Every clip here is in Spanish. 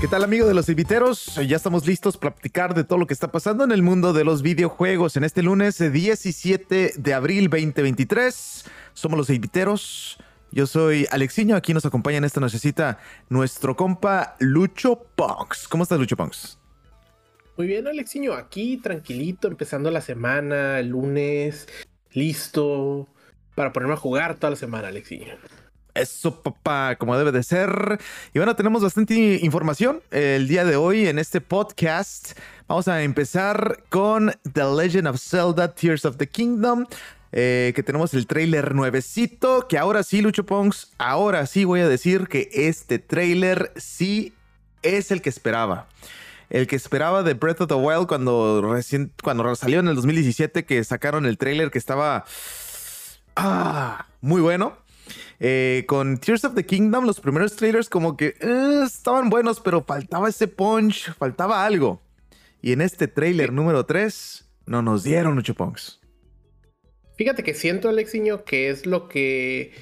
¿Qué tal amigo de los inviteros? Ya estamos listos para platicar de todo lo que está pasando en el mundo de los videojuegos en este lunes 17 de abril 2023. Somos los inviteros. Yo soy Alexiño, aquí nos acompaña en esta nochecita nuestro compa Lucho Punks. ¿Cómo estás Lucho Punks? Muy bien Alexiño, aquí tranquilito, empezando la semana, el lunes, listo para ponerme a jugar toda la semana Alexiño. Eso, papá, como debe de ser. Y bueno, tenemos bastante información el día de hoy en este podcast. Vamos a empezar con The Legend of Zelda Tears of the Kingdom. Eh, que tenemos el trailer nuevecito. Que ahora sí, Lucho Pongs, ahora sí voy a decir que este trailer sí es el que esperaba. El que esperaba de Breath of the Wild cuando, recién, cuando salió en el 2017, que sacaron el trailer que estaba ah, muy bueno. Eh, con Tears of the Kingdom, los primeros trailers como que eh, estaban buenos, pero faltaba ese punch, faltaba algo. Y en este trailer número 3 no nos dieron mucho punks. Fíjate que siento, Alexiño, que es lo que,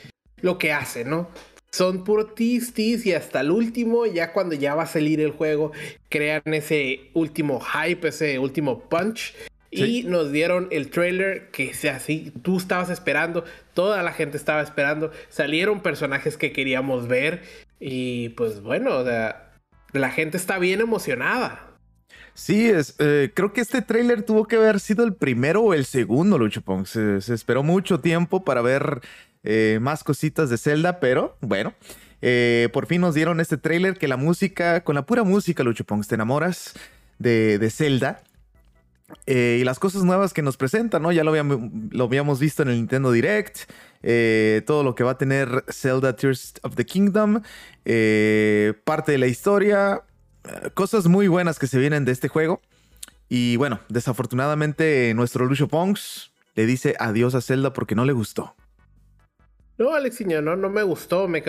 lo que hace, ¿no? Son puro tis, tis y hasta el último, ya cuando ya va a salir el juego, crean ese último hype, ese último punch y nos dieron el trailer que sea así, tú estabas esperando, toda la gente estaba esperando, salieron personajes que queríamos ver y pues bueno, la gente está bien emocionada. Sí, es, eh, creo que este trailer tuvo que haber sido el primero o el segundo, Lucho Pong. Se, esperó mucho tiempo para ver eh, más cositas de Zelda, pero bueno, eh, por fin nos dieron este trailer que la música, con la pura música, Lucho Pong, te enamoras de, de Zelda. Eh, y las cosas nuevas que nos presentan, ¿no? Ya lo habíamos, visto en el Nintendo Direct. Eh, todo lo que va a tener Zelda Tears of the Kingdom. Eh, parte de la historia. cosas muy buenas que se vienen de este juego. Y bueno, desafortunadamente nuestro Lucio Pongs le dice adiós a Zelda porque no le gustó. No, Alexiño, no, no me gustó. Me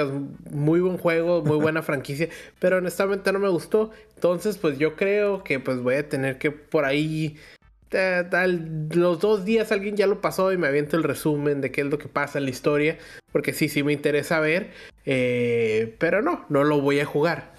muy buen juego, muy buena franquicia, pero honestamente no me gustó. Entonces, pues yo creo que pues voy a tener que por ahí los dos días alguien ya lo pasó y me aviento el resumen de qué es lo que pasa en la historia, porque sí, sí me interesa ver, eh, pero no, no lo voy a jugar.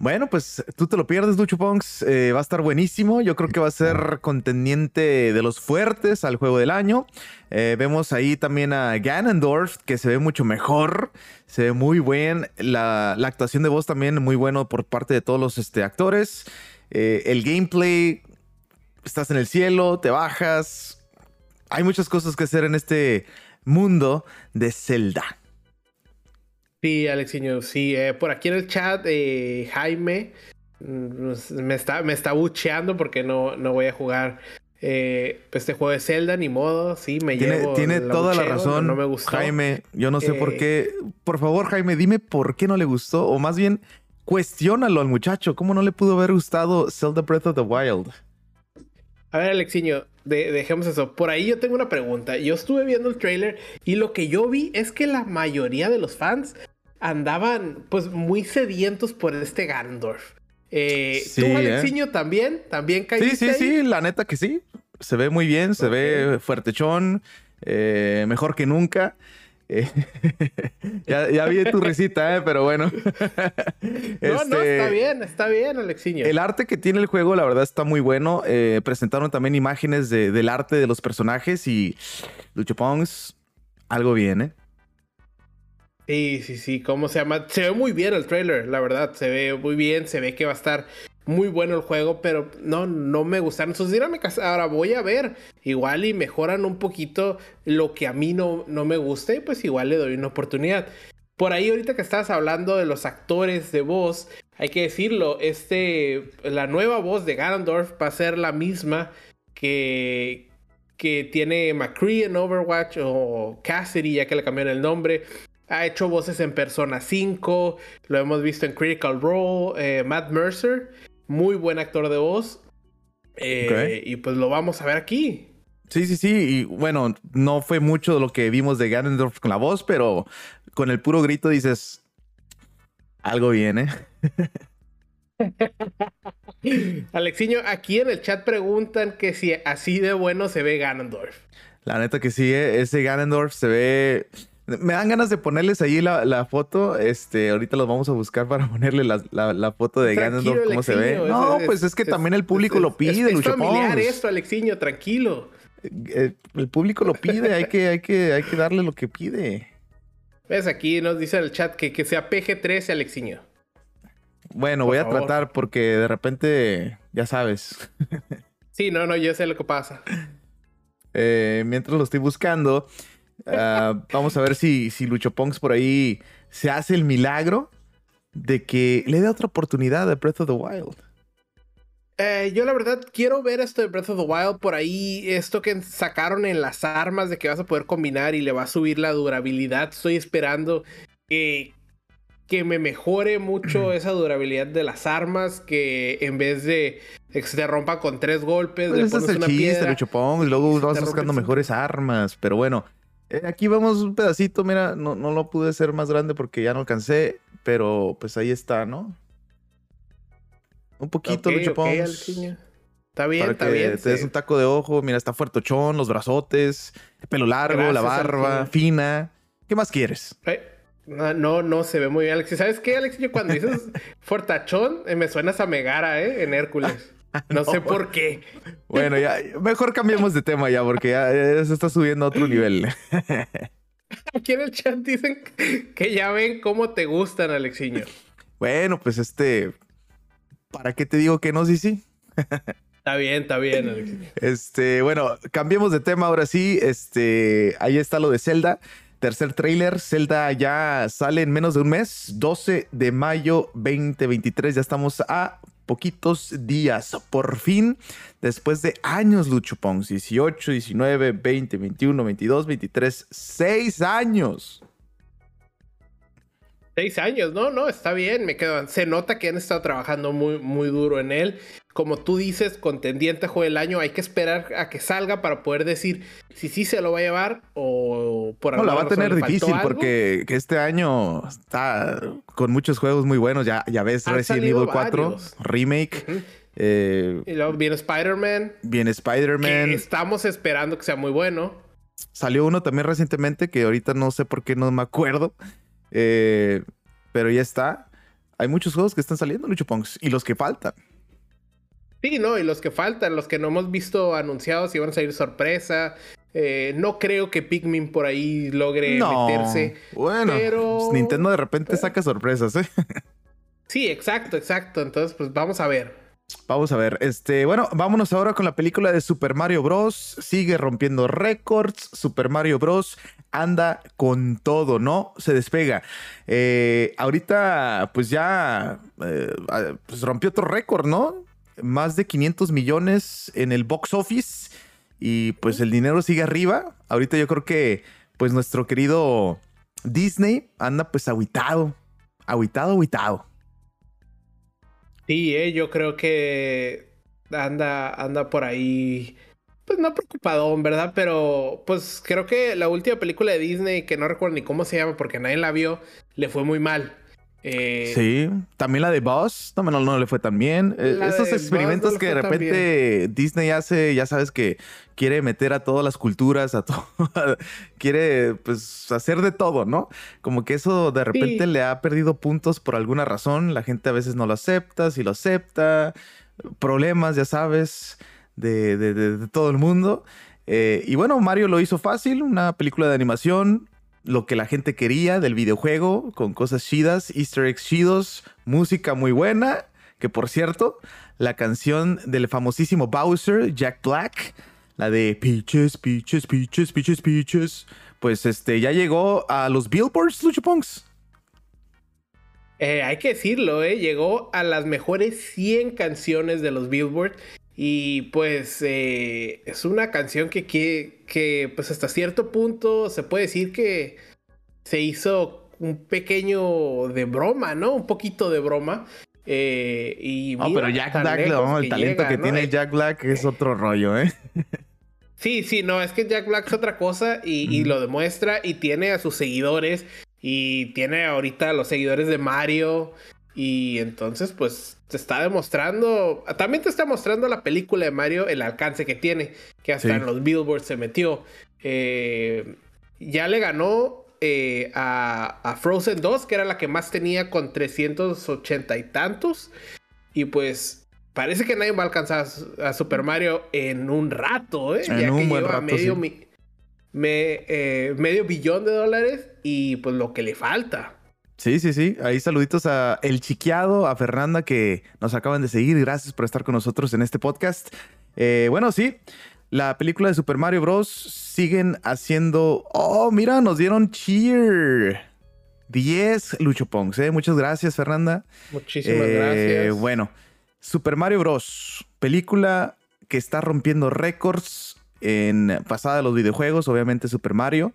Bueno, pues tú te lo pierdes, Lucho Ponks. Eh, va a estar buenísimo. Yo creo que va a ser contendiente de los fuertes al juego del año. Eh, vemos ahí también a Ganondorf, que se ve mucho mejor. Se ve muy bien. La, actuación de voz también muy bueno por parte de todos los este, actores. Eh, el gameplay, estás en el cielo, te bajas. Hay muchas cosas que hacer en este mundo de Zelda. Sí, Alexiño, sí. Eh, por aquí en el chat, eh, Jaime mm, me está, me está bucheando porque no, no voy a jugar eh, este juego de Zelda, ni modo. Sí, me tiene, llevo. Tiene toda la razón. No, me gustó. Jaime, yo no sé por qué. Por favor, Jaime, dime por qué no le gustó. O más bien, cuestiónalo al muchacho. ¿Cómo no le pudo haber gustado Zelda Breath of the Wild? A ver, Alexiño, dejemos eso. Por ahí yo tengo una pregunta. Yo estuve viendo el trailer y lo que yo vi es que la mayoría de los fans andaban pues muy sedientos por este Ganondorf. Eh, ¿Tú, ¿eh? Alexiño, también? ¿También caíste Sí, sí, sí, la neta que sí. Se ve muy bien, se ve fuertechón, eh, mejor que nunca. Eh, ya, vi tu risita, ¿eh? pero bueno. no, no, este, está bien, está bien, Alexiño. El arte que tiene el juego, la verdad, está muy bueno. Eh, presentaron también imágenes del arte de los personajes y Lucho Pongs, algo bien, ¿eh? Sí, sí, sí, ¿cómo se llama? Se ve muy bien el trailer, la verdad, se ve muy bien, se ve que va a estar muy bueno el juego, pero no, no me gustaron. Entonces, dígame, ahora voy a ver, igual y mejoran un poquito lo que a mí no, no me gusta y pues igual le doy una oportunidad. Por ahí ahorita que estabas hablando de los actores de voz, hay que decirlo, este, la nueva voz de Ganondorf va a ser la misma que, que tiene McCree en Overwatch o Cassidy, ya que le cambiaron el nombre. Ha hecho voces en Persona 5, lo hemos visto en Critical Role, eh, Matt Mercer muy buen actor de voz. Eh, y pues lo vamos a ver aquí. Sí, sí, sí. Y bueno, no fue mucho de lo que vimos de Ganondorf con la voz, pero con el puro grito dices, algo viene. Alexiño, aquí en el chat preguntan que si así de bueno se ve Ganondorf. La neta que sí, eh, ese Ganondorf se ve Me dan ganas de ponerles ahí la, foto. Este, ahorita los vamos a buscar para ponerle la, foto de Ganondorf, cómo se ve. No, pues es que también el público lo pide, es familiar esto, Alexiño, tranquilo. Eh, el, público lo pide, hay que, hay, que, hay que darle lo que pide. ¿Ves? Aquí nos dice en el chat que, que sea PG-13, Alexiño. Bueno, voy a tratar porque de repente, ya sabes. sí, no, no, yo sé lo que pasa. Eh, mientras lo estoy buscando, ah, vamos a ver si, si Lucho por ahí se hace el milagro de que le dé otra oportunidad a Breath of the Wild. Eh, yo la verdad quiero ver esto de Breath of the Wild por ahí, esto que sacaron en las armas de que vas a poder combinar y le va a subir la durabilidad. Estoy esperando que, que me mejore mucho esa durabilidad de las armas, que en vez de, que se te rompa con tres golpes, pues le pones es el una chiste, piedra, y luego vas buscando mejores armas, pero bueno. Eh, aquí vemos un pedacito, mira, no, no lo pude hacer más grande porque ya no alcancé, pero pues ahí está, ¿no? Un poquito, Lucho Está bien, para está que bien. Te des un taco de ojo. Mira, está fuertochón, los brazotes, el pelo largo, la barba, fina. ¿Qué más quieres? No, no, se ve muy bien, Alex. ¿Sabes qué, Alex? cuando dices fuertachón, eh, me suenas a Megara, ¿eh? En Hércules. No, sé por qué. Bueno, ya, mejor cambiemos de tema ya, porque ya, se está subiendo a otro nivel. Aquí en el chat dicen que ya ven cómo te gustan, Alexiño. Bueno, pues este, ¿Para qué te digo que no, sí, sí? Está bien, está bien, Alex. Este, bueno, cambiemos de tema ahora sí. Este, ahí está lo de Zelda. Tercer trailer, Zelda ya sale en menos de un mes, 12 de mayo 2023. Ya estamos a poquitos días. Por fin, después de años, Lucho 18, 19, 20, 21, 22, 23, 6 años. Seis años, no, no, está bien, me quedo. Se nota que han estado trabajando muy, muy duro en él. Como tú dices, contendiente juego del año, hay que esperar a que salga para poder decir si sí se lo va a llevar o por No, la va a tener difícil porque este año está con muchos juegos muy buenos. Ya, ya ves Resident Evil 4, Remake. Eh, y luego viene Spider-Man. Viene Spider-Man. Estamos esperando que sea muy bueno. Salió uno también recientemente que ahorita no sé por qué no me acuerdo. Eh, pero ya está. Hay muchos juegos que están saliendo, Lucho Punks, y los que faltan. Sí, no, y los que faltan, los que no hemos visto anunciados y van a salir sorpresa. Eh, no creo que Pikmin por ahí logre meterse. Bueno, pero... Pues Nintendo de repente saca sorpresas, ¿eh? sí, exacto, exacto. Entonces, pues vamos a ver. Vamos a ver, este, bueno, vámonos ahora con la película de Super Mario Bros. Sigue rompiendo récords. Super Mario Bros. anda con todo, ¿no? Se despega. Eh, ahorita, pues ya, eh, pues rompió otro récord, ¿no? Más de 500 millones en el box office y pues el dinero sigue arriba. Ahorita yo creo que, pues nuestro querido Disney anda pues aguitado, aguitado, aguitado. Sí, eh, yo creo que anda, anda por ahí, pues no preocupadón, ¿verdad? Pero pues creo que la última película de Disney, que no recuerdo ni cómo se llama porque nadie la vio, le fue muy mal. Eh, sí, también la de Boss, no, no, no le fue tan bien. Eh, esos experimentos que de repente Disney hace, ya sabes que quiere meter a todas las culturas, a todo, quiere pues hacer de todo, ¿no? Como que eso de repente le ha perdido puntos por alguna razón, la gente a veces no lo acepta, si lo acepta, problemas, ya sabes, de, de, todo el mundo. Eh, y bueno, Mario lo hizo fácil, una película de animación, lo que la gente quería del videojuego, con cosas chidas, easter eggs chidos, música muy buena, que por cierto, la canción del famosísimo Bowser, Jack Black, la de Peaches, Peaches, Peaches, Peaches, Peaches, pues este ya llegó a los Billboards, Lucho eh, hay que decirlo, eh, llegó a las mejores 100 canciones de los Billboard y pues eh, es una canción que, que, que, pues hasta cierto punto se puede decir que se hizo un pequeño de broma, ¿no? Un poquito de broma. Eh, y no, pero Jack Black, el talento que tiene Jack Black es otro rollo, ¿eh? Sí, sí, no, es que Jack Black es otra cosa y, y, lo demuestra y tiene a sus seguidores y tiene ahorita a los seguidores de Mario y entonces, pues, te está demostrando, también te está mostrando la película de Mario el alcance que tiene, que hasta en los billboards se metió. Eh, ya le ganó eh, a, Frozen 2, que era la que más tenía con 380 y tantos. Y pues parece que nadie va a alcanzar a, Super Mario en un rato, ¿eh? En un buen rato, medio, eh, medio billón de dólares y pues lo que le falta. Sí, sí, sí. Ahí saluditos a El Chiqueado, a Fernanda que nos acaban de seguir. Gracias por estar con nosotros en este podcast. Eh, bueno, sí, la película de Super Mario Bros. siguen haciendo. Oh, mira, nos dieron cheer. 10 Lucho Pongs, ¿eh? Muchas gracias, Fernanda. Muchísimas eh, gracias. Bueno, Super Mario Bros. Película que está rompiendo récords en pasada de los videojuegos, obviamente Super Mario.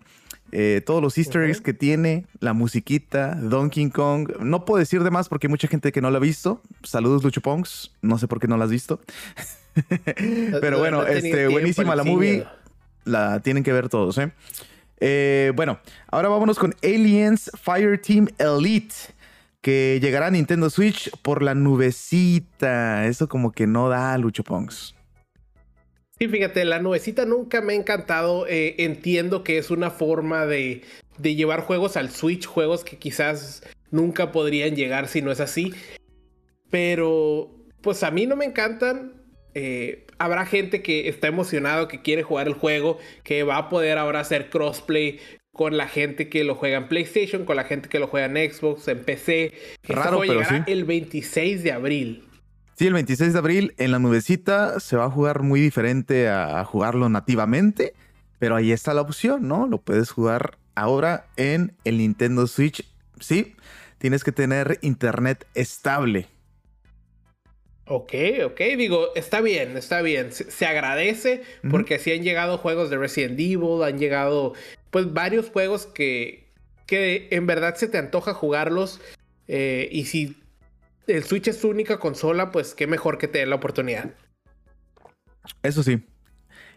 Eh, todos los easter eggs que tiene, la musiquita, Donkey Kong. No puedo decir de más porque hay mucha gente que no lo ha visto. Saludos, Lucho Pongs. No sé por qué no la has visto. Pero bueno, este, buenísima la movie. La tienen que ver todos, ¿eh? ¿eh? Bueno, ahora vámonos con Aliens Fire Team Elite. Que llegará a Nintendo Switch por la nubecita. Eso como que no da, Lucho Pongs. Sí, fíjate, la nubecita nunca me ha encantado. Eh, entiendo que es una forma de, de llevar juegos al Switch, juegos que quizás nunca podrían llegar si no es así. Pero, pues a mí no me encantan. Eh, habrá gente que está emocionado, que quiere jugar el juego, que va a poder ahora hacer crossplay con la gente que lo juega en PlayStation, con la gente que lo juega en Xbox, en PC. Raro, pero llegará el 26 de abril. Sí, el 26 de abril en la nubecita se va a jugar muy diferente a jugarlo nativamente, pero ahí está la opción, ¿no? Lo puedes jugar ahora en el Nintendo Switch. Sí, tienes que tener internet estable. Ok, ok, digo, está bien, está bien. Se, agradece porque sí han llegado juegos de Resident Evil, han llegado pues varios juegos que, que en verdad se te antoja jugarlos. Eh, y si el Switch es su única consola, pues qué mejor que te den la oportunidad. Eso sí,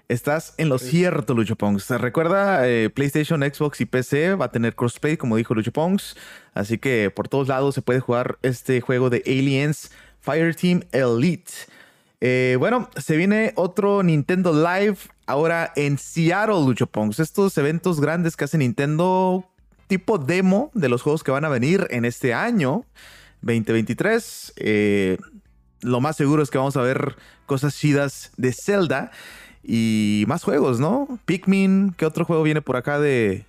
Estás en lo cierto, Lucho Pongs. Recuerda, eh, PlayStation, Xbox y PC va a tener crossplay, como dijo Lucho Pongs. Así que por todos lados se puede jugar este juego de Aliens Fireteam Elite. Eh, bueno, se viene otro Nintendo Live ahora en Seattle, Lucho Pongs. Estos eventos grandes que hace Nintendo, tipo demo de los juegos que van a venir en este año 2023. Eh, lo más seguro es que vamos a ver cosas chidas de Zelda y más juegos, ¿no? Pikmin, ¿qué otro juego viene por acá de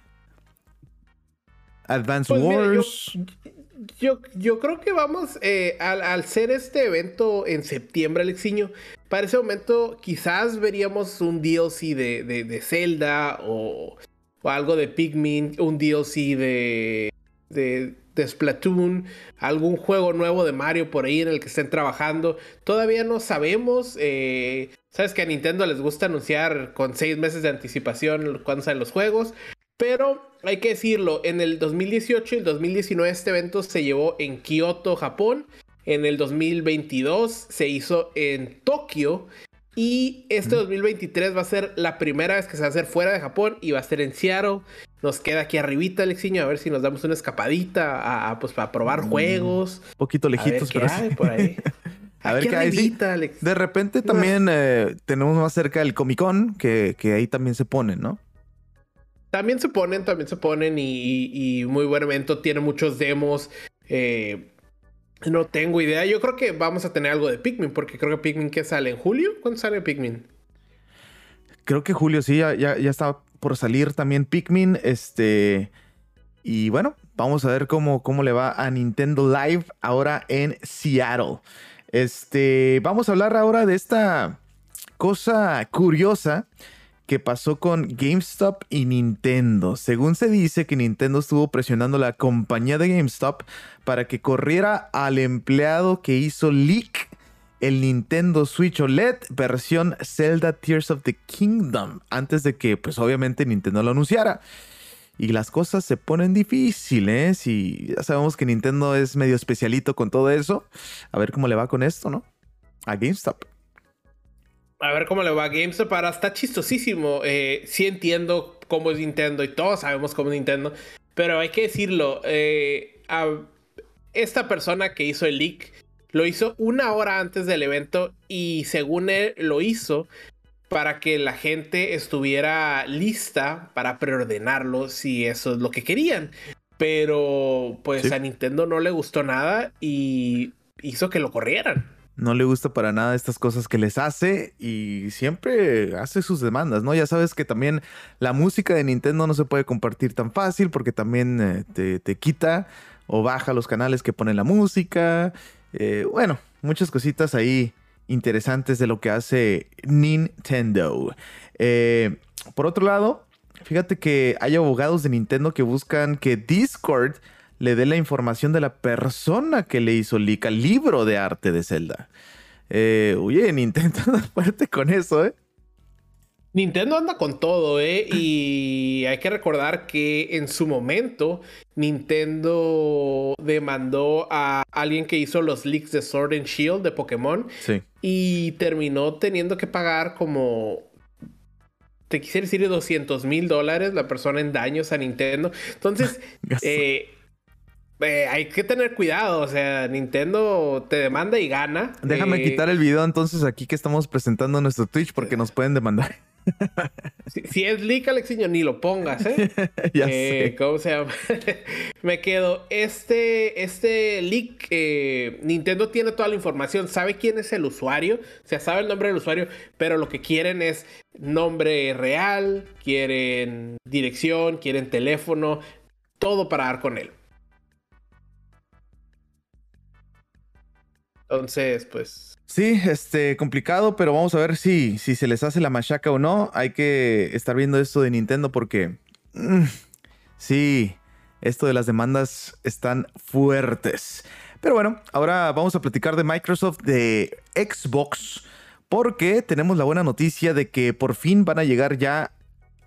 Advance pues Wars? Yo, yo creo que vamos, eh, al, ser este evento en septiembre, Alexiño, para ese momento quizás veríamos un DLC de, de, Zelda o, algo de Pikmin, un DLC de, de, de, Splatoon, algún juego nuevo de Mario por ahí en el que estén trabajando. Todavía no sabemos. Eh, Sabes que a Nintendo les gusta anunciar con seis meses de anticipación cuando salen los juegos. Pero hay que decirlo, en el 2018 y el 2019 este evento se llevó en Kioto, Japón. En el 2022 se hizo en Tokio. Y este 2023 va a ser la primera vez que se va a hacer fuera de Japón y va a ser en Seattle. Nos queda aquí arribita, Alexiño, a ver si nos damos una escapadita a, pues, para probar mm, juegos. Un poquito lejitos, pero por ahí. a ver qué hay. De repente también eh, tenemos más cerca el Comic Con, que, que ahí también se ponen, ¿no? También se ponen, también se ponen y, muy buen evento. Tiene muchos demos. Eh, no tengo idea. Yo creo que vamos a tener algo de Pikmin, porque creo que Pikmin que sale en julio. ¿Cuándo sale Pikmin? Creo que julio, sí, ya, ya, está por salir también Pikmin. Este. Y bueno, vamos a ver cómo, cómo le va a Nintendo Live ahora en Seattle. Este. Vamos a hablar ahora de esta cosa curiosa que pasó con GameStop y Nintendo. Según se dice que Nintendo estuvo presionando a la compañía de GameStop para que corriera al empleado que hizo leak el Nintendo Switch OLED versión Zelda Tears of the Kingdom antes de que pues obviamente Nintendo lo anunciara. Y las cosas se ponen difíciles y ya sabemos que Nintendo es medio especialito con todo eso. A ver cómo le va con esto, ¿no? A GameStop a ver cómo le va a GameStop. Ahora está chistosísimo. Eh, sí entiendo cómo es Nintendo y todos sabemos cómo es Nintendo. Pero hay que decirlo. Eh, esta persona que hizo el leak lo hizo una hora antes del evento y según él lo hizo para que la gente estuviera lista para preordenarlo si eso es lo que querían. Pero pues a Nintendo no le gustó nada y hizo que lo corrieran. No le gusta para nada estas cosas que les hace y siempre hace sus demandas, ¿no? Ya sabes que también la música de Nintendo no se puede compartir tan fácil porque también eh, te, te, quita o baja los canales que pone la música. Eh, bueno, muchas cositas ahí interesantes de lo que hace Nintendo. Eh, por otro lado, fíjate que hay abogados de Nintendo que buscan que Discord le dé la información de la persona que le hizo leak libro de arte de Zelda. Eh, oye, Nintendo fuerte con eso, ¿eh? Nintendo anda con todo, ¿eh? Y hay que recordar que en su momento Nintendo demandó a alguien que hizo los leaks de Sword and Shield de Pokémon. Sí. Y terminó teniendo que pagar como te quisiera decir 200 mil dólares la persona en daños a Nintendo. Entonces, eh, eh, hay que tener cuidado, o sea, Nintendo te demanda y gana. Déjame eh, quitar el video entonces aquí que estamos presentando nuestro Twitch porque nos pueden demandar. Si, es leak, Alexiño, ni lo pongas, ¿eh? ya eh, ¿Cómo se llama? Me quedo. Este, este leak, eh, Nintendo tiene toda la información, sabe quién es el usuario, o sea, sabe el nombre del usuario, pero lo que quieren es nombre real, quieren dirección, quieren teléfono, todo para dar con él. Entonces, pues. Sí, este, complicado, pero vamos a ver si, si se les hace la machaca o no. Hay que estar viendo esto de Nintendo porque. Mm, sí, esto de las demandas están fuertes. Pero bueno, ahora vamos a platicar de Microsoft, de Xbox, porque tenemos la buena noticia de que por fin van a llegar ya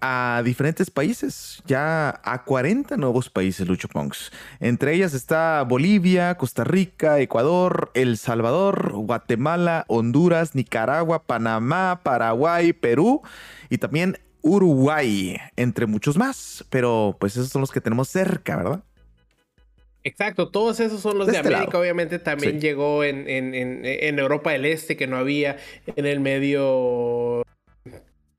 a diferentes países, ya a 40 nuevos países, Lucho Punks. Entre ellas está Bolivia, Costa Rica, Ecuador, El Salvador, Guatemala, Honduras, Nicaragua, Panamá, Paraguay, Perú y también Uruguay, entre muchos más. Pero pues esos son los que tenemos cerca, ¿verdad? Exacto, todos esos son los de, este América. Obviamente también llegó en, en Europa del Este, que no había en el medio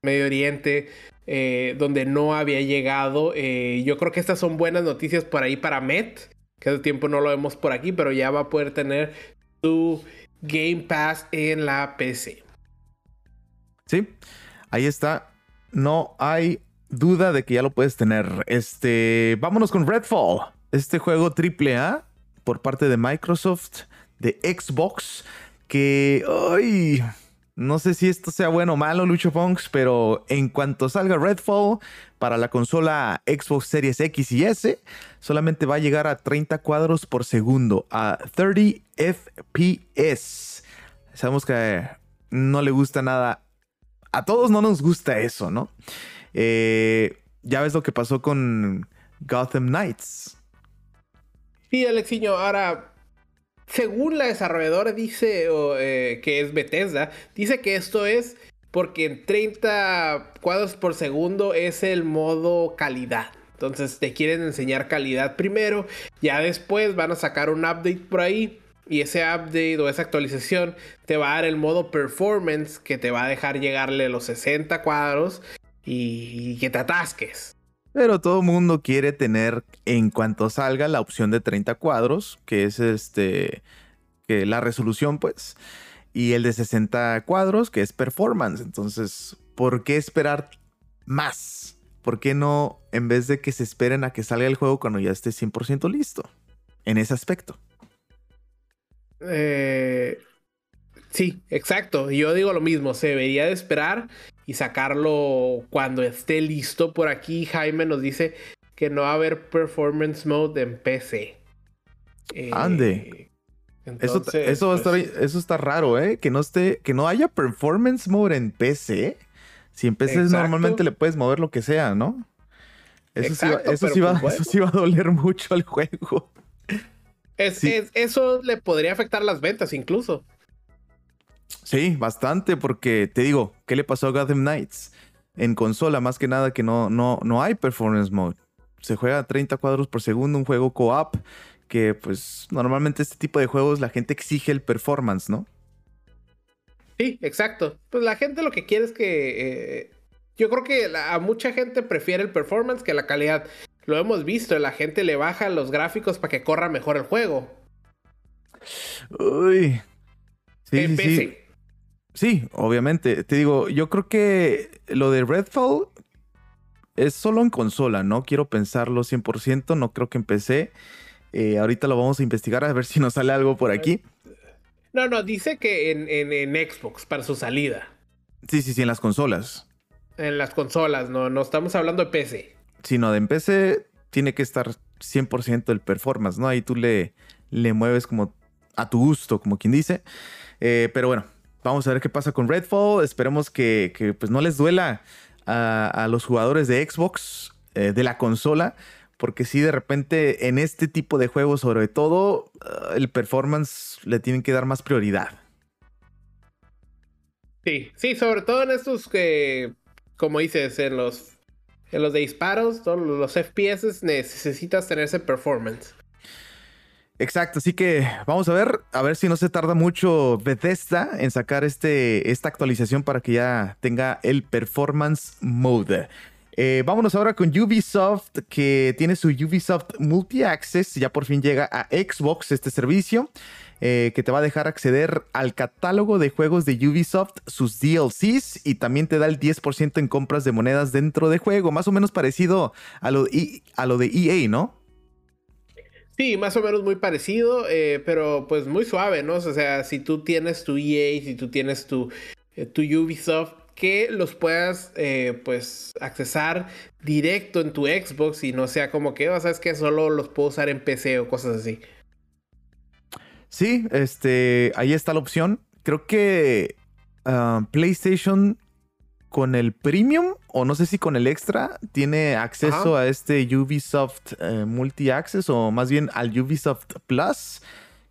Medio Oriente. Eh, donde no había llegado. Eh, yo creo que estas son buenas noticias por ahí para Met, que hace tiempo no lo vemos por aquí, pero ya va a poder tener su Game Pass en la PC. Sí, ahí está. No hay duda de que ya lo puedes tener. Este, vámonos con Redfall, este juego AAA por parte de Microsoft, de Xbox, que hoy no sé si esto sea bueno o malo, Lucho Punks, pero en cuanto salga Redfall para la consola Xbox Series X y S, solamente va a llegar a 30 cuadros por segundo, a 30 FPS. Sabemos que no le gusta nada. A todos no nos gusta eso, ¿no? Eh, ya ves lo que pasó con Gotham Knights. Sí, Alexiño, ahora según la desarrolladora dice eh, que es Bethesda, dice que esto es porque en 30 cuadros por segundo es el modo calidad. Entonces te quieren enseñar calidad primero, ya después van a sacar un update por ahí y ese update o esa actualización te va a dar el modo performance que te va a dejar llegarle los 60 cuadros y que te atasques. Pero todo mundo quiere tener en cuanto salga la opción de 30 cuadros, que es este que la resolución pues, y el de 60 cuadros, que es performance. Entonces, ¿por qué esperar más? ¿Por qué no en vez de que se esperen a que salga el juego cuando ya esté 100% listo? En ese aspecto. Eh, sí, exacto. Yo digo lo mismo, se debería de esperar y sacarlo cuando esté listo. Por aquí Jaime nos dice que no va a haber performance mode en PC. Eh, Ande. eso, eso, va a estar, pues, eso está raro, ¿eh? Que no, esté, que no haya performance mode en PC. Si en PC normalmente le puedes mover lo que sea, ¿no? Eso, sí, va, eso, sí, va, pues, eso sí va a doler mucho al juego. eso le podría afectar las ventas incluso. Sí, bastante, porque te digo, ¿qué le pasó a Gotham Knights? En consola, más que nada que no, no, no hay performance mode. Se juega a 30 cuadros por segundo, un juego co-op, que pues normalmente este tipo de juegos la gente exige el performance, ¿no? Sí, exacto. Pues la gente lo que quiere es que... Eh, yo creo que a mucha gente prefiere el performance que la calidad. Lo hemos visto, la gente le baja los gráficos para que corra mejor el juego. Uy. Sí, sí, sí. Obviamente. Te digo, yo creo que lo de Redfall es solo en consola, ¿no? Quiero pensarlo 100%, no creo que empecé. Eh, ahorita lo vamos a investigar a ver si nos sale algo por aquí. No, no, dice que en, en, Xbox para su salida. Sí, sí, sí, en las consolas. En las consolas, no, no estamos hablando de PC. Sino de en PC tiene que estar 100% el performance, ¿no? Ahí tú le, le mueves como a tu gusto, como quien dice. Eh, pero bueno, vamos a ver qué pasa con Redfall. Esperemos que, que pues no les duela a, los jugadores de Xbox, eh, de la consola, porque si de repente en este tipo de juegos, sobre todo, uh, el performance le tienen que dar más prioridad. Sí, sí, sobre todo en estos que, como dices, en los, en los de disparos, todos los FPS necesitas tener ese performance. Exacto, así que vamos a ver, a ver si no se tarda mucho Bethesda en sacar este, esta actualización para que ya tenga el Performance Mode. Eh, vámonos ahora con Ubisoft, que tiene su Ubisoft Multi-Access, ya por fin llega a Xbox este servicio, eh, que te va a dejar acceder al catálogo de juegos de Ubisoft, sus DLCs, y también te da el 10% en compras de monedas dentro de juego, más o menos parecido a lo, a lo de EA, ¿no? Sí, más o menos muy parecido, eh, pero pues muy suave, ¿no? O sea, si tú tienes tu EA, si tú tienes tu, eh, tu Ubisoft, que los puedas eh, pues accesar directo en tu Xbox y no sea como que, oh, sabes que solo los puedo usar en PC o cosas así. Sí, este, ahí está la opción. Creo que ah, PlayStation con el Premium o no sé si con el Extra tiene acceso a este Ubisoft eh, Multi Access o más bien al Ubisoft Plus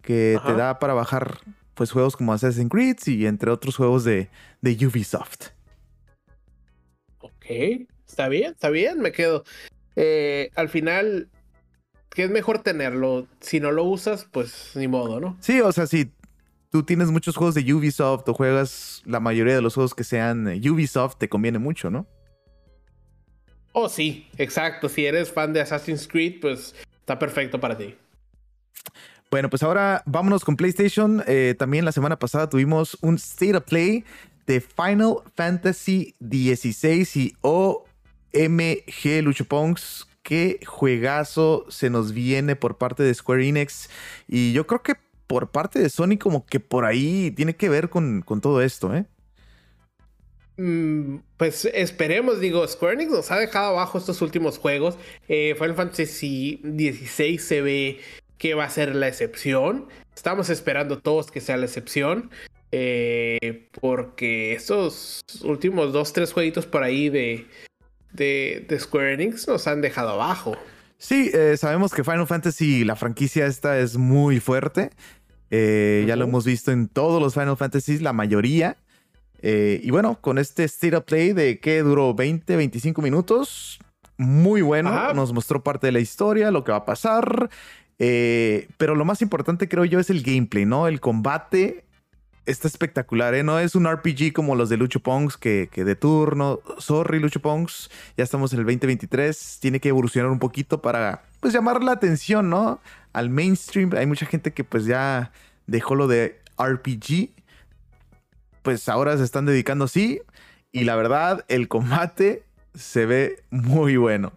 que te da para bajar pues juegos como Assassin's Creed y entre otros juegos de, de Ubisoft. Ok, está bien, está bien, me quedo. Eh, al final, ¿qué es mejor tenerlo? Si no lo usas, pues ni modo, ¿no? Sí, o sea, si tú tienes muchos juegos de Ubisoft o juegas la mayoría de los juegos que sean eh, Ubisoft, te conviene mucho, ¿no? Oh, sí, exacto. Si eres fan de Assassin's Creed, pues está perfecto para ti. Bueno, pues ahora vámonos con PlayStation. Eh, también la semana pasada tuvimos un State of Play de Final Fantasy XVI y OMG Luchopongs. Qué juegazo se nos viene por parte de Square Enix. Y yo creo que por parte de Sony como que por ahí tiene que ver con, todo esto, ¿eh? Mm, pues esperemos, digo, Square Enix nos ha dejado abajo estos últimos juegos. Eh, Final Fantasy XVI se ve que va a ser la excepción. Estamos esperando todos que sea la excepción. Eh, porque estos últimos dos, tres jueguitos por ahí de, de, de Square Enix nos han dejado abajo. Sí, eh, sabemos que Final Fantasy, la franquicia esta es muy fuerte. Eh, ya lo hemos visto en todos los Final Fantasies, la mayoría. Eh, y bueno, con este State of Play de que duró 20, 25 minutos, muy bueno. Nos mostró parte de la historia, lo que va a pasar. Eh, pero lo más importante, creo yo, es el gameplay, ¿no? El combate está espectacular, ¿eh? No es un RPG como los de Lucho Pongs que, que de turno. Sorry, Lucho Pongs. Ya estamos en el 2023. Tiene que evolucionar un poquito para, pues, llamar la atención, ¿no? al mainstream. Hay mucha gente que pues ya dejó lo de RPG. Pues ahora se están dedicando así. Y la verdad, el combate se ve muy bueno.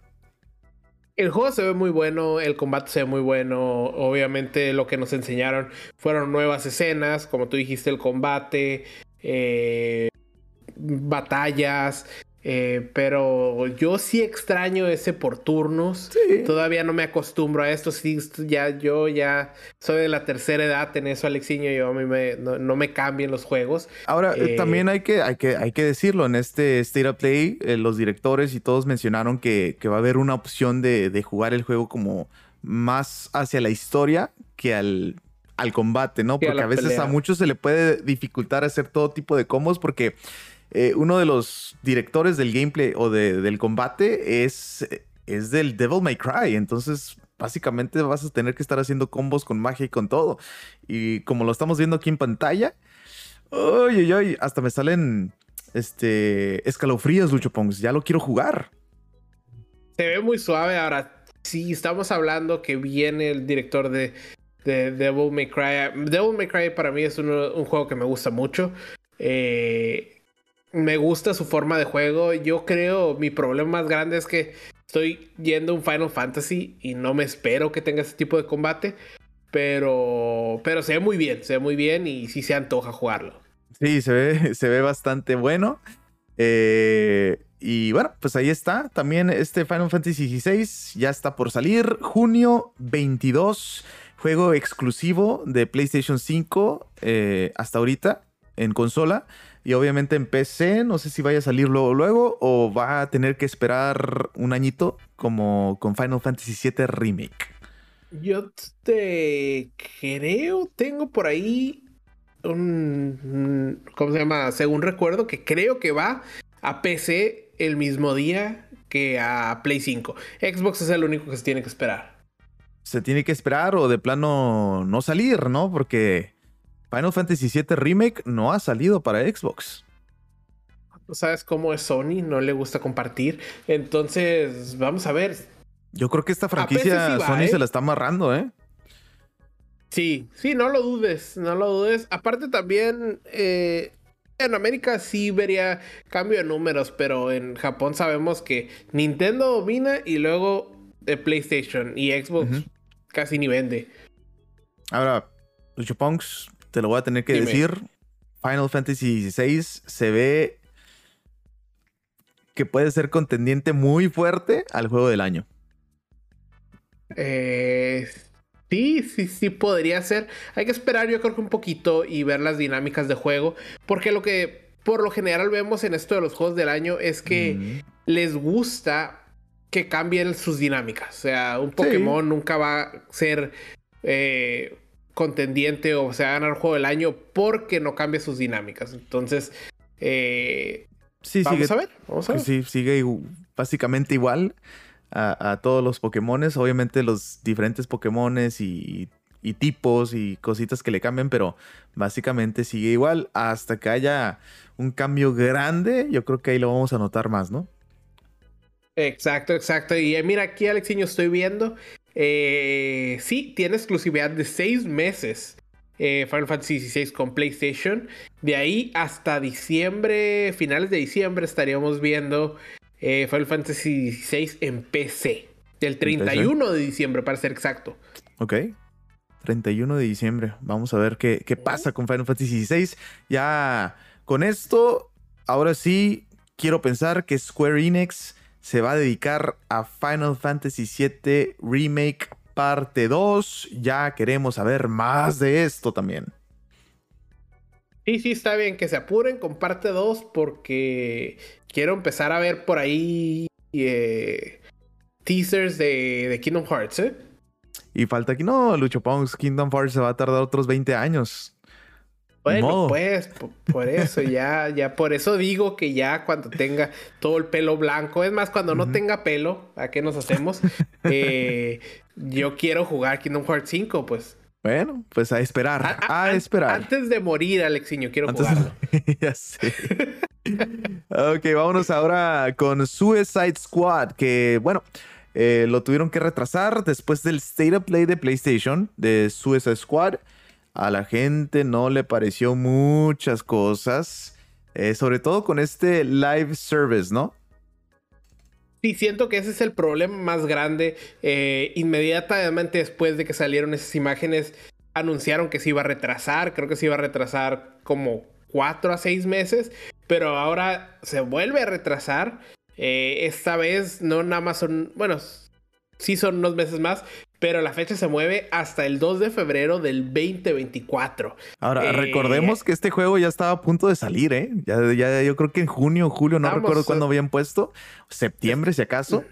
El juego se ve muy bueno, el combate se ve muy bueno. Obviamente lo que nos enseñaron fueron nuevas escenas, como tú dijiste, el combate, eh, batallas, eh, pero yo sí extraño ese por turnos. Todavía no me acostumbro a esto. Sí, ya, yo ya soy de la tercera edad en eso, Alexiño. Yo a mí me, no, me cambien los juegos. Ahora, eh, también hay que, hay, que, hay que decirlo. En este State of Play, eh, los directores y todos mencionaron que, va a haber una opción de, jugar el juego como más hacia la historia que al, al combate, ¿no? Porque a, veces a muchos se le puede dificultar hacer todo tipo de combos porque eh, uno de los directores del gameplay o del combate es, del Devil May Cry. Entonces, básicamente vas a tener que estar haciendo combos con magia y con todo. Y como lo estamos viendo aquí en pantalla, uy, uy, hasta me salen este escalofríos, Lucho Pongs. Ya lo quiero jugar. Se ve muy suave. Ahora, sí, estamos hablando que viene el director de, de Devil May Cry. Devil May Cry para mí es un, un juego que me gusta mucho. Eh, me gusta su forma de juego. Yo creo mi problema más grande es que estoy yendo a un Final Fantasy y no me espero que tenga ese tipo de combate. Pero, pero se ve muy bien, se ve muy bien y sí se antoja jugarlo. Sí, se ve, se ve bastante bueno. Eh, y bueno, pues ahí está. También este Final Fantasy XVI ya está por salir. Junio 22, juego exclusivo de PlayStation 5 eh, hasta ahorita en consola. Y obviamente en PC, no sé si vaya a salir luego, luego o va a tener que esperar un añito como con Final Fantasy VII Remake. Yo te creo, tengo por ahí un, ¿cómo se llama? Según recuerdo, que creo que va a PC el mismo día que a Play 5. Xbox es el único que se tiene que esperar. Se tiene que esperar o de plano no salir, ¿no? Porque Final Fantasy VII Remake no ha salido para Xbox. ¿Sabes cómo es Sony? No le gusta compartir. Entonces, vamos a ver. Yo creo que esta franquicia Sony ¿eh? se la está amarrando, ¿eh? Sí, sí, no lo dudes, no lo dudes. Aparte también, eh, en América sí vería cambio de números, pero en Japón sabemos que Nintendo domina y luego de PlayStation y Xbox casi ni vende. Ahora, Lucho Punks, te lo voy a tener que decir. Final Fantasy XVI se ve que puede ser contendiente muy fuerte al juego del año. Eh, sí, sí, sí podría ser. Hay que esperar yo creo que un poquito y ver las dinámicas de juego. Porque lo que por lo general vemos en esto de los juegos del año es que les gusta que cambien sus dinámicas. O sea, un Pokémon nunca va a ser... Eh, contendiente o se va a ganar el juego del año porque no cambia sus dinámicas. Entonces, eh, sí, vamos sigue, a ver. Vamos a ver. Sí, sigue básicamente igual a, todos los Pokémones. Obviamente los diferentes Pokémones y, y, tipos y cositas que le cambian, pero básicamente sigue igual hasta que haya un cambio grande. Yo creo que ahí lo vamos a notar más, ¿no? Exacto, exacto. Y mira, aquí Alexiño estoy viendo eh, sí, tiene exclusividad de seis meses. Eh, Final Fantasy XVI con PlayStation. De ahí hasta diciembre, finales de diciembre, estaríamos viendo eh, Final Fantasy XVI en PC. Del 31 de diciembre, para ser exacto. Ok. 31 de diciembre. Vamos a ver qué, qué pasa con Final Fantasy XVI. Ya con esto, ahora sí, quiero pensar que Square Enix se va a dedicar a Final Fantasy VII Remake parte 2. Ya queremos saber más de esto también. Sí, sí, está bien que se apuren con parte 2 porque quiero empezar a ver por ahí eh, teasers de, Kingdom Hearts, ¿eh? Y falta aquí, no, Lucho Pongs, Kingdom Hearts se va a tardar otros 20 años. Bueno, pues por, eso ya, ya por eso digo que ya cuando tenga todo el pelo blanco, es más, cuando no tenga pelo, ¿a qué nos hacemos? Eh, yo quiero jugar Kingdom Hearts 5, pues. Bueno, pues a esperar, a, esperar. Antes de morir, Alexiño, quiero jugarlo. ya sé. ok, vámonos ahora con Suicide Squad, que bueno, eh, lo tuvieron que retrasar después del State of Play de PlayStation de Suicide Squad a la gente no le pareció muchas cosas, eh, sobre todo con este live service, ¿no? Sí, siento que ese es el problema más grande. Eh, inmediatamente después de que salieron esas imágenes, anunciaron que se iba a retrasar, creo que se iba a retrasar como cuatro a seis meses, pero ahora se vuelve a retrasar. Eh, esta vez no nada más son, bueno, sí son unos meses más, pero la fecha se mueve hasta el 2 de febrero del 2024. Ahora, eh, recordemos que este juego ya estaba a punto de salir, ¿eh? Ya, ya yo creo que en junio, julio, no recuerdo cuándo habían puesto, septiembre si acaso,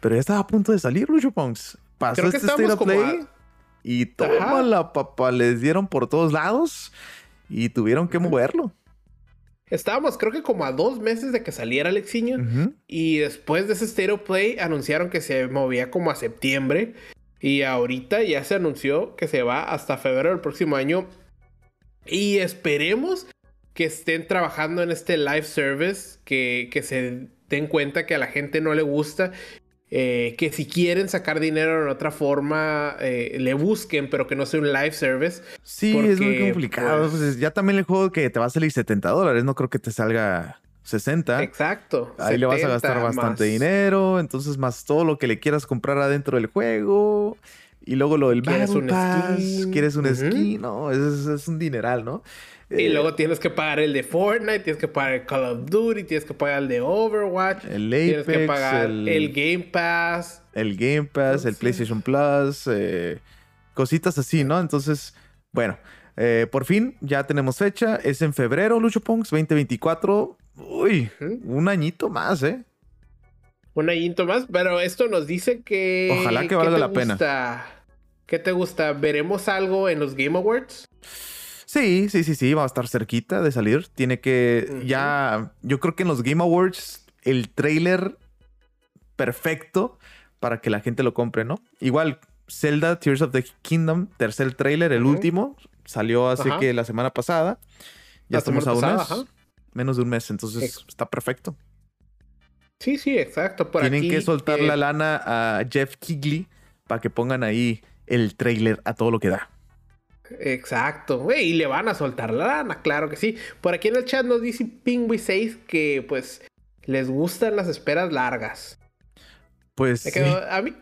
pero ya estaba a punto de salir, Lucho Ponks. Pasó este State of Play y toma la papa, les dieron por todos lados y tuvieron que moverlo. Estábamos, creo que como a dos meses de que saliera Alexiño. Y después de ese State of Play anunciaron que se movía como a septiembre. Y ahorita ya se anunció que se va hasta febrero del próximo año. Y esperemos que estén trabajando en este live service, que, que se den cuenta que a la gente no le gusta eh, que si quieren sacar dinero en otra forma, eh, le busquen, pero que no sea un live service. Sí, es muy complicado. Pues, pues, ya también el juego que te va a salir 70 dólares, no creo que te salga 60. Exacto. Ahí le vas a gastar bastante dinero, entonces más todo lo que le quieras comprar adentro del juego. Y luego lo del ¿Quieres un skin? ¿Quieres un skin? No, es un dineral, ¿no? Y eh, luego tienes que pagar el de Fortnite, tienes que pagar el Call of Duty, tienes que pagar el de Overwatch, el Apex, tienes que pagar el, Game Pass. El Game Pass, el PlayStation Plus, eh, cositas así, ¿no? Entonces, bueno, eh, por fin ya tenemos fecha. Es en febrero, Lucho Punks, 2024. Uy, un añito más, ¿eh? Un añito más, pero esto nos dice que. Ojalá que valga la pena. ¿Qué te gusta? ¿Veremos algo en los Game Awards? Sí, sí, sí, sí, va a estar cerquita de salir. Tiene que ya, yo creo que en los Game Awards el trailer perfecto para que la gente lo compre, ¿no? Igual Zelda Tears of the Kingdom, tercer trailer, el último, salió hace que la semana pasada. Ya estamos a un mes, menos de un mes, entonces está perfecto. Sí, sí, exacto. Tienen que soltar la lana a Jeff Kigley para que pongan ahí el trailer a todo lo que da. Exacto, güey, y le van a soltar la lana, claro que sí. Por aquí en el chat nos dice Pingui 6 que pues les gustan las esperas largas. Pues sí. a mí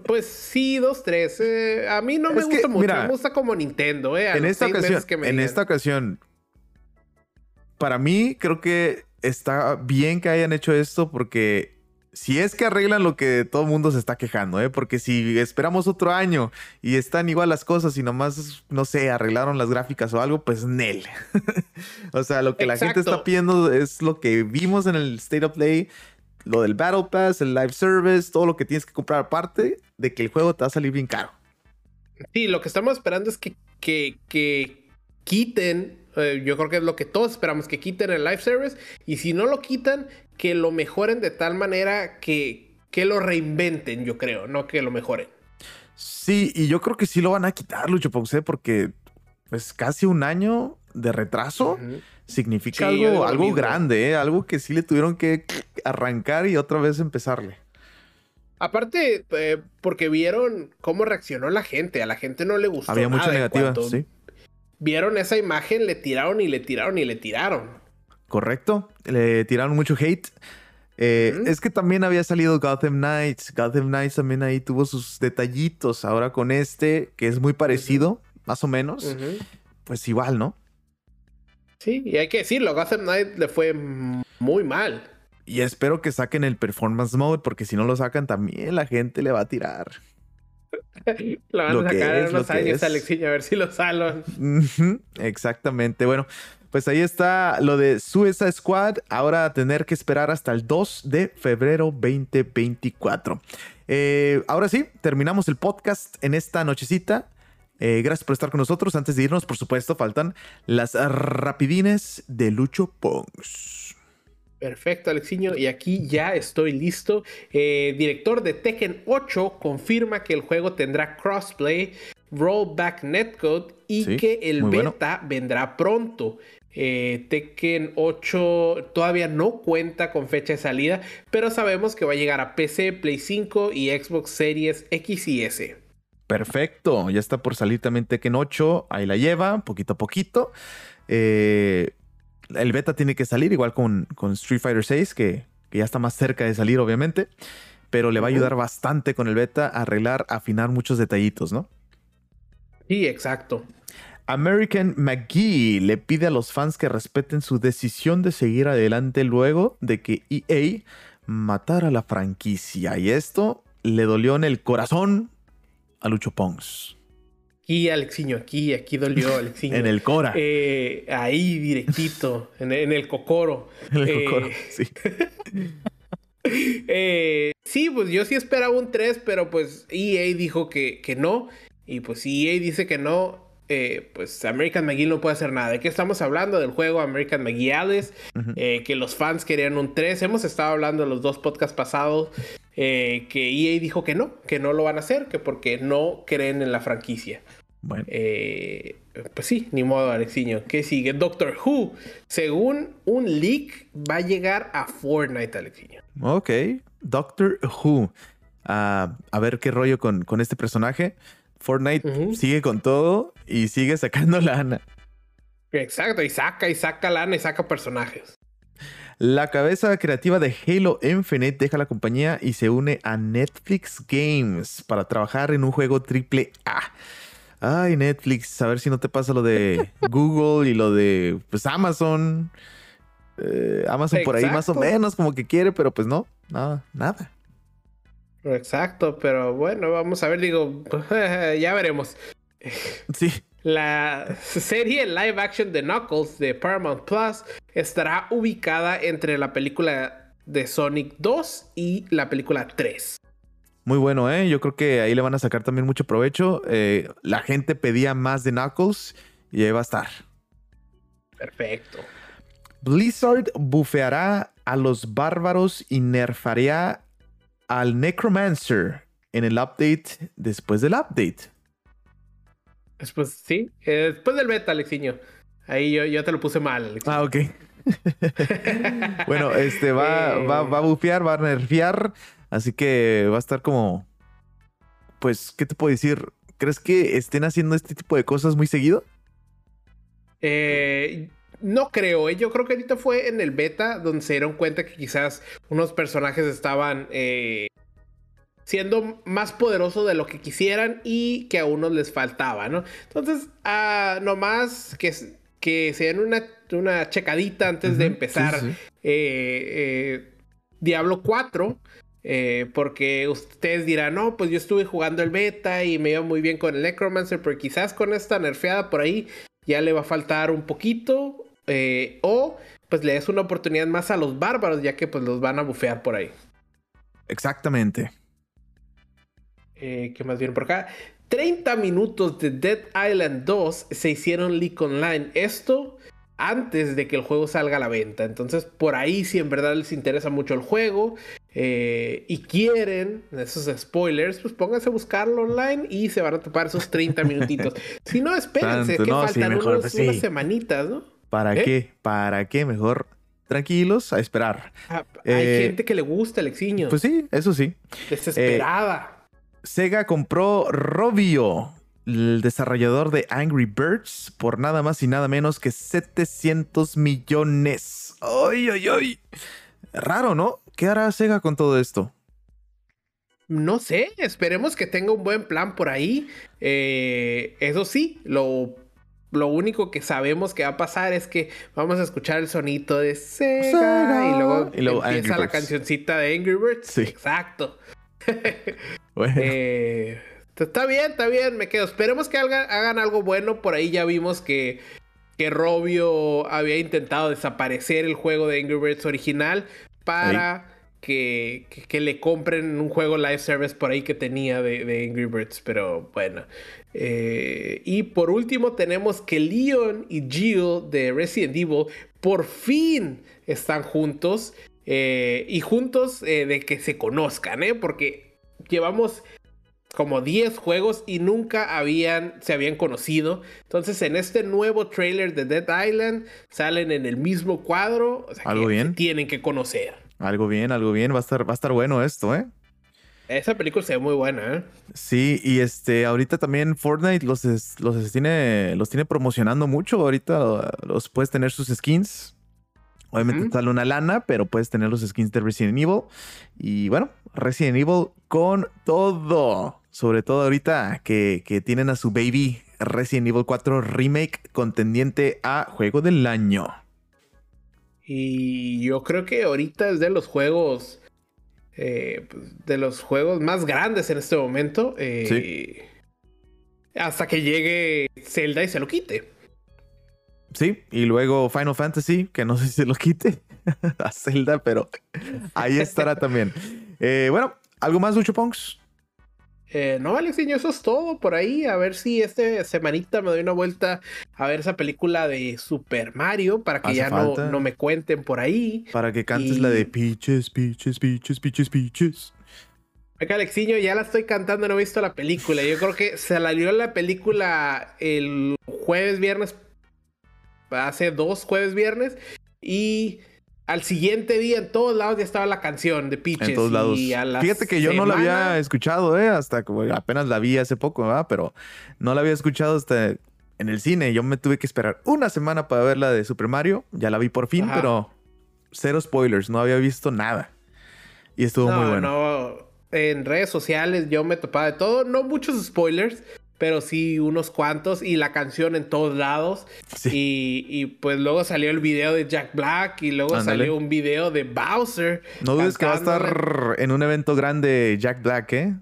pues sí, dos, tres. Eh, a mí no me gusta mucho. me gusta como Nintendo, eh. en esta ocasión, en esta ocasión, para mí creo que está bien que hayan hecho esto porque si es que arreglan lo que todo el mundo se está quejando, ¿eh? Porque si esperamos otro año y están igual las cosas y nomás, no sé, arreglaron las gráficas o algo, pues Nel. o sea, lo que la gente está pidiendo es lo que vimos en el State of Play, lo del Battle Pass, el Live Service, todo lo que tienes que comprar aparte de que el juego te va a salir bien caro. Sí, lo que estamos esperando es que, que, que quiten eh, yo creo que es lo que todos esperamos, que quiten el live service. Y si no lo quitan, que lo mejoren de tal manera que, que lo reinventen, yo creo, no que lo mejoren. Sí, y yo creo que sí lo van a quitar, Lucho Ponce, porque pues casi un año de retraso significa algo, algo grande, ¿eh? algo que sí le tuvieron que arrancar y otra vez empezarle. Aparte, eh, porque vieron cómo reaccionó la gente, a la gente no le gustó. Había mucha negativa, sí vieron esa imagen, le tiraron y le tiraron y le tiraron. Correcto, le tiraron mucho hate. Eh, es que también había salido Gotham Knights. Gotham Knights también ahí tuvo sus detallitos. Ahora con este, que es muy parecido, más o menos, pues igual, ¿no? Sí, y hay que decirlo, Gotham Knights le fue muy mal. Y espero que saquen el performance mode, porque si no lo sacan, también la gente le va a tirar. lo van a sacar en unos años, Alexiño, a ver si lo salvan. Exactamente. Bueno, pues ahí está lo de Suicide Squad. Ahora tener que esperar hasta el 2 de febrero 2024. Eh, ahora sí, terminamos el podcast en esta nochecita. Eh, gracias por estar con nosotros. Antes de irnos, por supuesto, faltan las rapidines de Lucho Pongs. Perfecto, Alexiño. Y aquí ya estoy listo. Eh, director de Tekken 8 confirma que el juego tendrá crossplay, rollback netcode y que el beta vendrá pronto. Eh, Tekken 8 todavía no cuenta con fecha de salida, pero sabemos que va a llegar a PC, Play 5 y Xbox Series X y S. Perfecto, ya está por salir también Tekken 8, ahí la lleva, poquito a poquito. Eh, el beta tiene que salir, igual con, con Street Fighter 6, que, ya está más cerca de salir, obviamente. Pero le va a ayudar bastante con el beta a arreglar, afinar muchos detallitos, ¿no? Sí, exacto. American McGee le pide a los fans que respeten su decisión de seguir adelante luego de que EA matara la franquicia. Y esto le dolió en el corazón a Lucho Pongs. Aquí, Alexiño, aquí, aquí dolió, Alexiño. en el Cora. Eh, ahí, directito, en, el Cocoro. En el eh, Cocoro, sí. Eh, sí, pues yo sí esperaba un 3, pero pues EA dijo que, que no. Y pues si EA dice que no, pues American McGee no puede hacer nada. ¿De qué estamos hablando? Del juego American McGee Alice, que los fans querían un 3. Hemos estado hablando en los dos podcasts pasados que EA dijo que no, que no lo van a hacer, que porque no creen en la franquicia. Bueno. Eh, pues sí, ni modo, Alexiño. ¿Qué sigue? Doctor Who. Según un leak, va a llegar a Fortnite, Alexiño. Ok. Doctor Who. Ah, a ver qué rollo con, con este personaje. Fortnite sigue con todo y sigue sacando lana. Exacto, y saca y saca lana y saca personajes. La cabeza creativa de Halo Infinite deja la compañía y se une a Netflix Games para trabajar en un juego triple A. Ay, Netflix, a ver si no te pasa lo de Google y lo de pues, Amazon. Eh, Amazon por ahí más o menos como que quiere, pero pues no, nada, nada. Exacto, pero bueno, vamos a ver, digo, ya veremos. Sí. La serie live action de Knuckles de Paramount Plus estará ubicada entre la película de Sonic 2 y la película 3. Muy bueno, ¿eh? Yo creo que ahí le van a sacar también mucho provecho. Eh, la gente pedía más de Knuckles y ahí va a estar. Perfecto. Blizzard bufeará a los bárbaros y nerfaría al Necromancer en el update después del update. Después, sí. Eh, después del beta, Alexiño. Ahí yo, yo te lo puse mal, Alexiño. Ah, ok. bueno, este va, va, va, a bufear, va a nerfear. Así que va a estar como. Pues, ¿qué te puedo decir? ¿Crees que estén haciendo este tipo de cosas muy seguido? Eh, no creo, ¿eh? yo creo que ahorita fue en el beta donde se dieron cuenta que quizás unos personajes estaban eh, siendo más poderosos de lo que quisieran y que a unos les faltaba, ¿no? Entonces, uh, nomás que, que se den una, una checadita antes de empezar eh, Diablo 4. porque ustedes dirán, no, pues yo estuve jugando el beta y me iba muy bien con el Necromancer, pero quizás con esta nerfeada por ahí ya le va a faltar un poquito eh, o pues le des una oportunidad más a los bárbaros, ya que pues los van a bufear por ahí. Exactamente. Eh, ¿Qué más viene por acá? 30 minutos de Dead Island 2 se hicieron leak online. Esto antes de que el juego salga a la venta. Entonces, por ahí, si en verdad les interesa mucho el juego eh, y quieren esos spoilers, pues pónganse a buscarlo online y se van a topar esos 30 minutitos. si no, espérense, que faltan unas semanitas, ¿no? ¿Para ¿Eh? qué? ¿Para qué? Mejor tranquilos a esperar. Ah, hay eh, gente que le gusta el exiño. Pues sí, eso sí. Desesperada. Eh, Sega compró Robio, el desarrollador de Angry Birds, por nada más y nada menos que 700 millones. ¡Ay, ay, ay! Raro, ¿no? ¿Qué hará Sega con todo esto? No sé, esperemos que tenga un buen plan por ahí. eso sí, lo lo único que sabemos que va a pasar es que vamos a escuchar el sonito de Sega, y luego, empieza la cancioncita de Angry Birds. Sí. Exacto. Eh, está bien, está bien, me quedo. Esperemos que hagan, algo bueno. Por ahí ya vimos que, que Robio había intentado desaparecer el juego de Angry Birds original para que, que, le compren un juego live service por ahí que tenía de, Angry Birds. Pero bueno. Eh, y por último tenemos que Leon y Jill de Resident Evil por fin están juntos. Eh, y juntos eh, de que se conozcan, ¿eh? Porque llevamos como 10 juegos y nunca habían, se habían conocido. Entonces en este nuevo trailer de Dead Island salen en el mismo cuadro. O sea, ¿Algo bien? tienen que conocer. Algo bien, algo bien. Va a estar, va a estar bueno esto, ¿eh? Esa película se ve muy buena, ¿eh? Sí, y este, ahorita también Fortnite los, los, tiene, los tiene promocionando mucho. Ahorita los puedes tener sus skins. Obviamente sale una lana, pero puedes tener los skins de Resident Evil. Y bueno, Resident Evil con todo. Sobre todo ahorita que, que tienen a su baby Resident Evil 4 Remake contendiente a Juego del Año. Y yo creo que ahorita es de los juegos. Eh, de los juegos más grandes en este momento. Eh, hasta que llegue Zelda y se lo quite. Sí, y luego Final Fantasy, que no sé si se lo quite a Zelda, pero ahí estará también. Eh, bueno, ¿algo más, Lucho Ponks? Eh, no, Alexiño, eso es todo por ahí. A ver si esta semanita me doy una vuelta a ver esa película de Super Mario para que ya no, no, me cuenten por ahí. Para que cantes la de Peaches, Peaches, Peaches, Peaches, Peaches. Acá Alexiño, ya la estoy cantando, no he visto la película. Yo creo que se salió la película el jueves, viernes, hace dos jueves, viernes, y al siguiente día en todos lados ya estaba la canción de Peaches. En todos lados. Fíjate que yo no la había escuchado, ¿eh? Hasta como apenas la vi hace poco, ¿verdad? Pero no la había escuchado hasta en el cine. Yo me tuve que esperar una semana para ver la de Super Mario. Ya la vi por fin, pero cero spoilers. No había visto nada. Y estuvo muy bueno. No, en redes sociales yo me topaba de todo. No muchos spoilers, pero sí unos cuantos y la canción en todos lados. Y, pues luego salió el video de Jack Black y luego salió un video de Bowser. No dudes que va a estar en un evento grande Jack Black, ¿eh?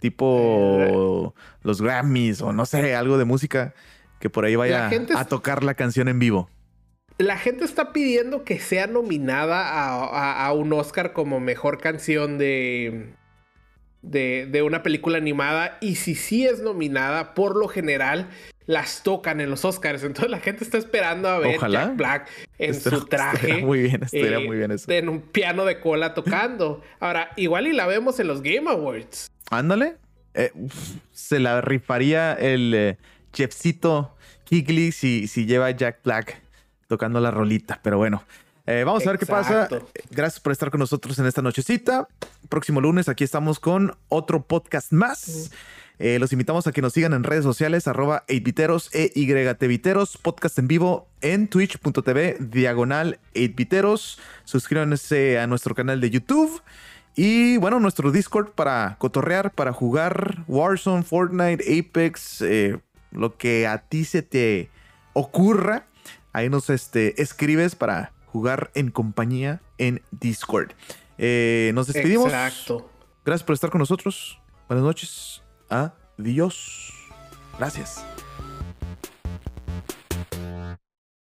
Tipo eh, los Grammys o no sé, algo de música que por ahí vaya a tocar la canción en vivo. La gente está pidiendo que sea nominada a un Oscar como mejor canción de, de, una película animada y si sí es nominada, por lo general las tocan en los Oscars. Entonces la gente está esperando a ver Jack Black en su traje. Muy bien, estaría muy bien eso. En un piano de cola tocando. Ahora, igual y la vemos en los Game Awards. Ándale. Eh, se la rifaría el eh, chefcito Kigley si, si lleva Jack Black tocando la rolita. Pero bueno. Eh, vamos a ver qué pasa. Gracias por estar con nosotros en esta nochecita. Próximo lunes aquí estamos con otro podcast más. Eh, los invitamos a que nos sigan en redes sociales, arroba 8viteros, e podcast en vivo en twitch.tv, diagonal 8viteros. Suscríbanse a nuestro canal de YouTube. Y bueno, nuestro Discord para cotorrear, para jugar Warzone, Fortnite, Apex, eh, lo que a ti se te ocurra. Ahí nos este, escribes para jugar en compañía en Discord. Eh, nos despedimos. Exacto. Gracias por estar con nosotros. Buenas noches. Adiós. Gracias.